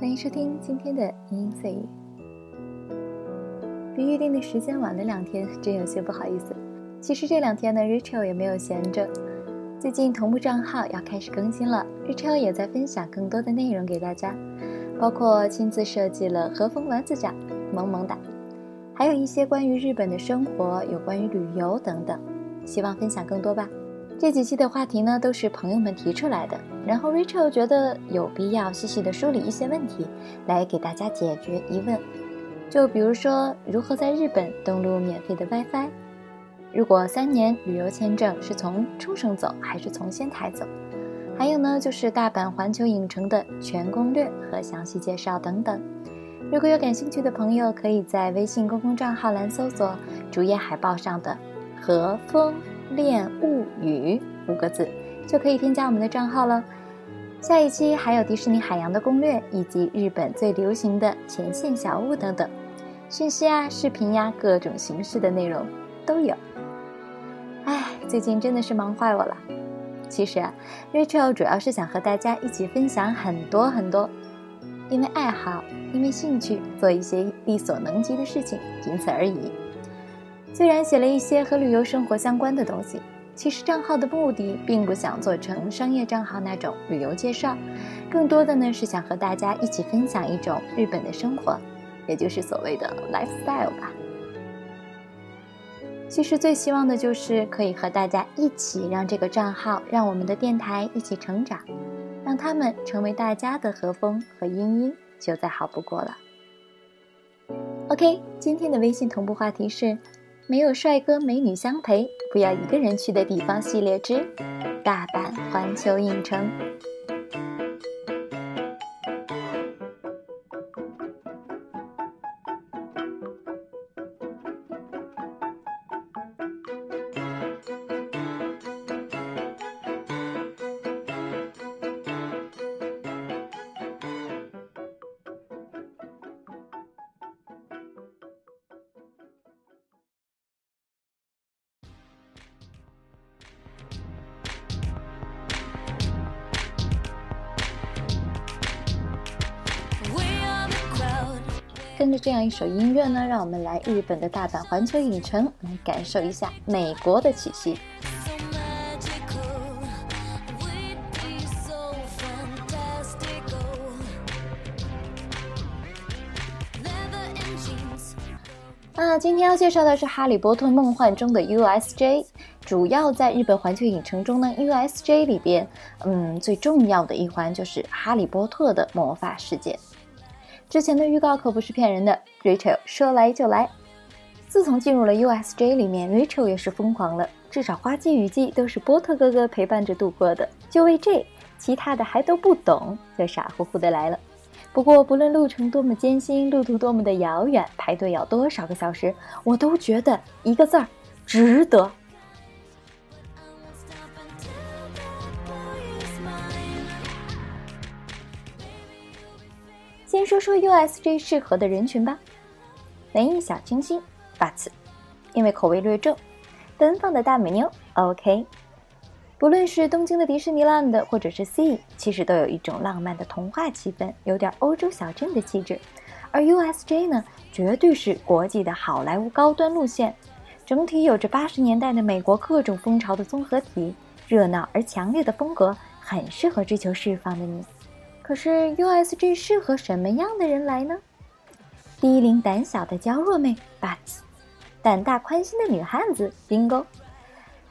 欢迎收听今天的英音碎语。比预定的时间晚了两天，真有些不好意思。其实这两天呢，Rachel 也没有闲着。最近同步账号要开始更新了，Rachel 也在分享更多的内容给大家，包括亲自设计了和风丸子酱，萌萌哒，还有一些关于日本的生活，有关于旅游等等，希望分享更多吧。这几期的话题呢，都是朋友们提出来的，然后 Rachel 觉得有必要细细的梳理一些问题，来给大家解决疑问。就比如说，如何在日本登录免费的 WiFi？如果三年旅游签证是从冲绳走还是从仙台走？还有呢，就是大阪环球影城的全攻略和详细介绍等等。如果有感兴趣的朋友，可以在微信公共账号栏搜索主页海报上的和风。恋物语五个字就可以添加我们的账号了。下一期还有迪士尼海洋的攻略，以及日本最流行的前线小物等等讯息啊、视频呀，各种形式的内容都有。哎，最近真的是忙坏我了。其实啊，Rachel 主要是想和大家一起分享很多很多，因为爱好，因为兴趣，做一些力所能及的事情，仅此而已。虽然写了一些和旅游生活相关的东西，其实账号的目的并不想做成商业账号那种旅游介绍，更多的呢是想和大家一起分享一种日本的生活，也就是所谓的 lifestyle 吧。其实最希望的就是可以和大家一起让这个账号，让我们的电台一起成长，让他们成为大家的和风和英音，就再好不过了。OK，今天的微信同步话题是。没有帅哥美女相陪，不要一个人去的地方系列之大阪环球影城。跟着这样一首音乐呢，让我们来日本的大阪环球影城，来感受一下美国的气息。那今天要介绍的是《哈利波特梦幻》中的 USJ，主要在日本环球影城中呢，USJ 里边，嗯，最重要的一环就是哈利波特的魔法世界。之前的预告可不是骗人的，Rachel 说来就来。自从进入了 USJ 里面，Rachel 也是疯狂了，至少花季雨季都是波特哥哥陪伴着度过的。就为这，其他的还都不懂，就傻乎乎的来了。不过不论路程多么艰辛，路途多么的遥远，排队要多少个小时，我都觉得一个字儿，值得。先说说 USJ 适合的人群吧，文艺小清新，but 因为口味略重，奔放的大美妞，OK。不论是东京的迪士尼 land，或者是 Sea，其实都有一种浪漫的童话气氛，有点欧洲小镇的气质。而 USJ 呢，绝对是国际的好莱坞高端路线，整体有着八十年代的美国各种风潮的综合体，热闹而强烈的风格，很适合追求释放的你。可是 USJ 适合什么样的人来呢？低龄胆小的娇弱妹，but 胆大宽心的女汉子，bingo。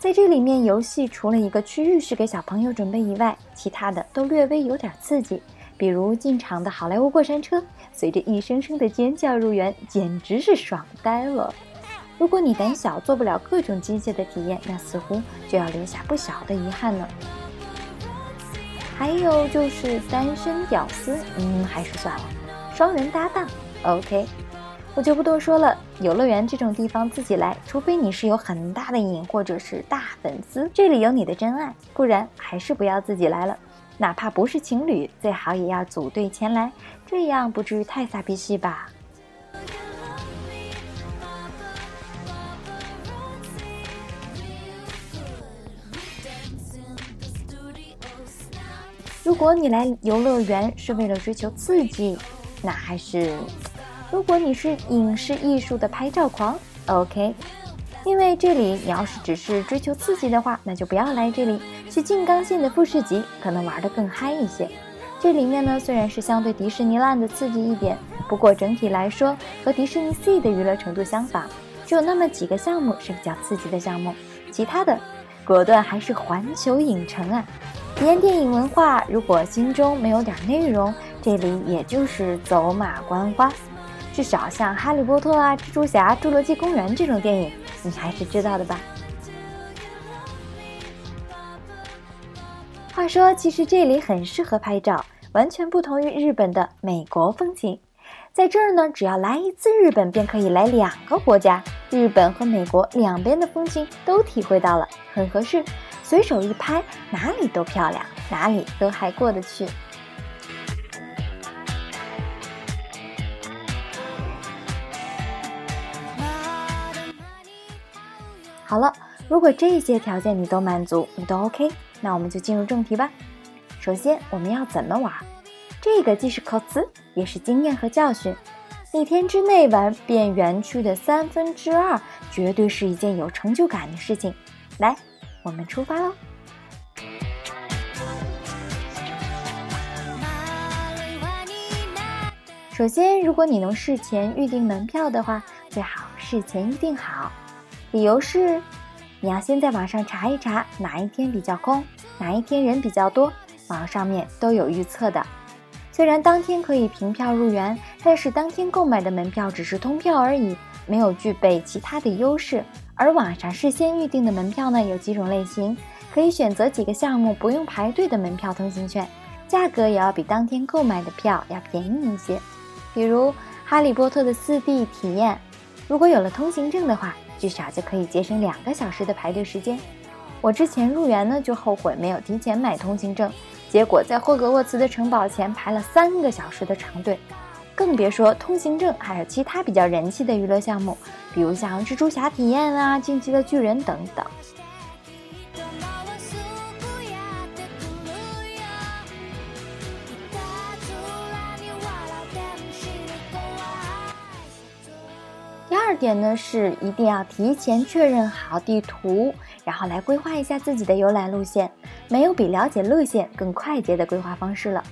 在这里面，游戏除了一个区域是给小朋友准备以外，其他的都略微有点刺激，比如进场的好莱坞过山车，随着一声声的尖叫入园，简直是爽呆了。如果你胆小，做不了各种机械的体验，那似乎就要留下不小的遗憾了。还有就是单身屌丝，嗯，还是算了。双人搭档，OK，我就不多说了。游乐园这种地方自己来，除非你是有很大的瘾或者是大粉丝，这里有你的真爱，不然还是不要自己来了。哪怕不是情侣，最好也要组队前来，这样不至于太傻逼戏吧。如果你来游乐园是为了追求刺激，那还是如果你是影视艺术的拍照狂，OK。因为这里你要是只是追求刺激的话，那就不要来这里。去静冈县的富士急可能玩得更嗨一些。这里面呢虽然是相对迪士尼烂的刺激一点，不过整体来说和迪士尼 C 的娱乐程度相仿，只有那么几个项目是比较刺激的项目，其他的果断还是环球影城啊。体验电影文化，如果心中没有点内容，这里也就是走马观花。至少像《哈利波特》啊、《蜘蛛侠》、《侏罗纪公园》这种电影，你还是知道的吧？话说，其实这里很适合拍照，完全不同于日本的美国风情。在这儿呢，只要来一次日本，便可以来两个国家，日本和美国两边的风情都体会到了，很合适。随手一拍，哪里都漂亮，哪里都还过得去。好了，如果这些条件你都满足，你都 OK，那我们就进入正题吧。首先，我们要怎么玩？这个既是考词，也是经验和教训。一天之内玩遍园区的三分之二，绝对是一件有成就感的事情。来，我们出发喽！首先，如果你能事前预订门票的话，最好事前预定好。理由是，你要先在网上查一查哪一天比较空，哪一天人比较多，网上面都有预测的。虽然当天可以凭票入园，但是当天购买的门票只是通票而已，没有具备其他的优势。而网上事先预定的门票呢，有几种类型，可以选择几个项目不用排队的门票通行券，价格也要比当天购买的票要便宜一些。比如《哈利波特》的四 D 体验，如果有了通行证的话。至少就可以节省两个小时的排队时间。我之前入园呢，就后悔没有提前买通行证，结果在霍格沃茨的城堡前排了三个小时的长队，更别说通行证还有其他比较人气的娱乐项目，比如像蜘蛛侠体验啊、进击的巨人等等。第二点呢是一定要提前确认好地图，然后来规划一下自己的游览路线。没有比了解路线更快捷的规划方式了。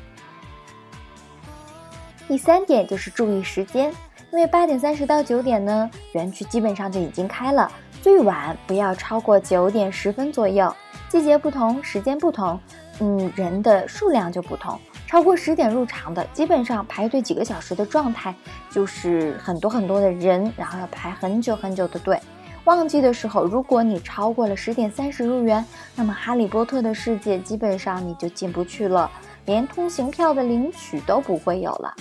第三点就是注意时间，因为八点三十到九点呢，园区基本上就已经开了，最晚不要超过九点十分左右。季节不同，时间不同，嗯，人的数量就不同。超过十点入场的，基本上排队几个小时的状态，就是很多很多的人，然后要排很久很久的队。旺季的时候，如果你超过了十点三十入园，那么哈利波特的世界基本上你就进不去了，连通行票的领取都不会有了。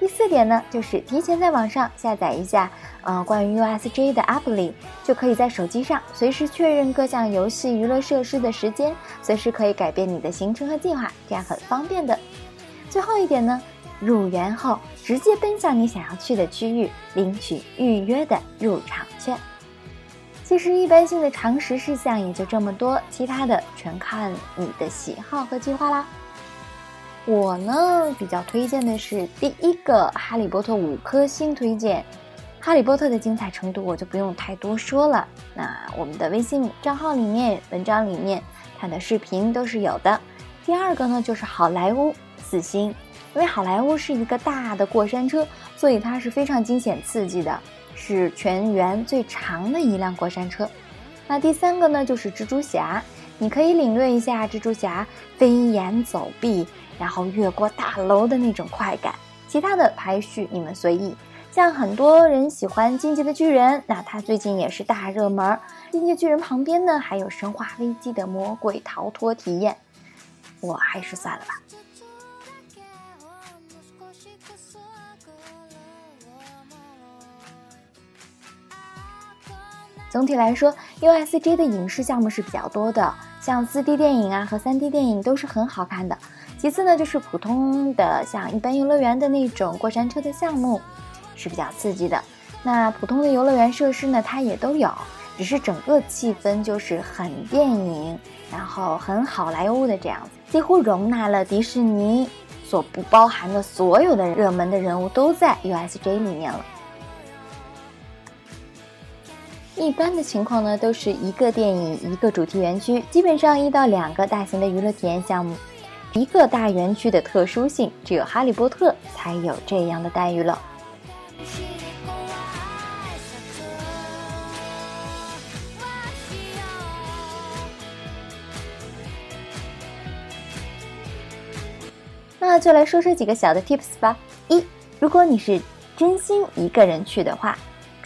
第四点呢，就是提前在网上下载一下。呃，关于 USJ 的 App 里，就可以在手机上随时确认各项游戏娱乐设施的时间，随时可以改变你的行程和计划，这样很方便的。最后一点呢，入园后直接奔向你想要去的区域，领取预约的入场券。其实一般性的常识事项也就这么多，其他的全看你的喜好和计划啦。我呢，比较推荐的是第一个《哈利波特》五颗星推荐。哈利波特的精彩程度我就不用太多说了。那我们的微信账号里面、文章里面，它的视频都是有的。第二个呢，就是好莱坞四星，因为好莱坞是一个大的过山车，所以它是非常惊险刺激的，是全园最长的一辆过山车。那第三个呢，就是蜘蛛侠，你可以领略一下蜘蛛侠飞檐走壁，然后越过大楼的那种快感。其他的排序你们随意。像很多人喜欢《进击的巨人》，那它最近也是大热门。《进击巨人》旁边呢，还有《生化危机》的魔鬼逃脱体验，我还是算了吧。总体来说，USJ 的影视项目是比较多的，像 4D 电影啊和 3D 电影都是很好看的。其次呢，就是普通的像一般游乐园的那种过山车的项目。是比较刺激的。那普通的游乐园设施呢，它也都有，只是整个气氛就是很电影，然后很好莱坞的这样子，几乎容纳了迪士尼所不包含的所有的热门的人物都在 USJ 里面了。一般的情况呢，都是一个电影一个主题园区，基本上一到两个大型的娱乐体验项目，一个大园区的特殊性，只有哈利波特才有这样的待遇了。那就来说说几个小的 tips 吧。一，如果你是真心一个人去的话。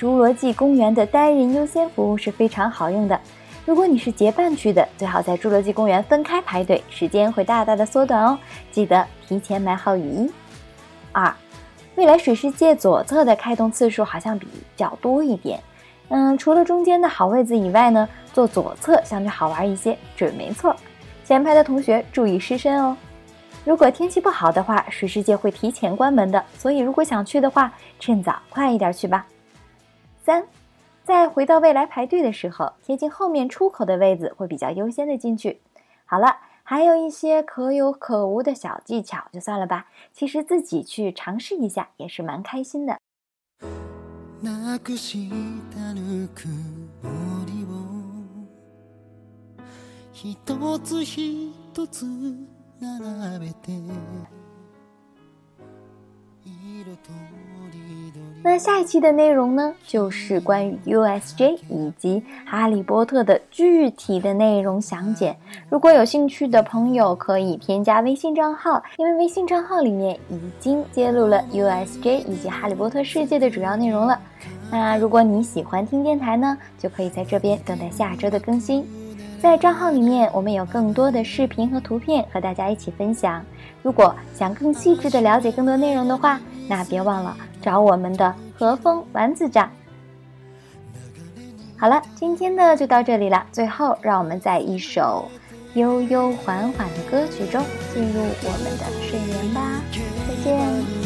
侏罗纪公园的单人优先服务是非常好用的。如果你是结伴去的，最好在侏罗纪公园分开排队，时间会大大的缩短哦。记得提前买好雨衣。二，未来水世界左侧的开动次数好像比较多一点。嗯，除了中间的好位子以外呢，坐左侧相对好玩一些，准没错。前排的同学注意湿身哦。如果天气不好的话，水世界会提前关门的，所以如果想去的话，趁早快一点去吧。三，在回到未来排队的时候，贴近后面出口的位子会比较优先的进去。好了，还有一些可有可无的小技巧，就算了吧。其实自己去尝试一下也是蛮开心的。那下一期的内容呢，就是关于 USJ 以及哈利波特的具体的内容详解。如果有兴趣的朋友，可以添加微信账号，因为微信账号里面已经揭露了 USJ 以及哈利波特世界的主要内容了。那如果你喜欢听电台呢，就可以在这边等待下周的更新。在账号里面，我们有更多的视频和图片和大家一起分享。如果想更细致的了解更多内容的话，那别忘了找我们的和风丸子长。好了，今天的就到这里了。最后，让我们在一首悠悠缓缓的歌曲中进入我们的睡眠吧。再见。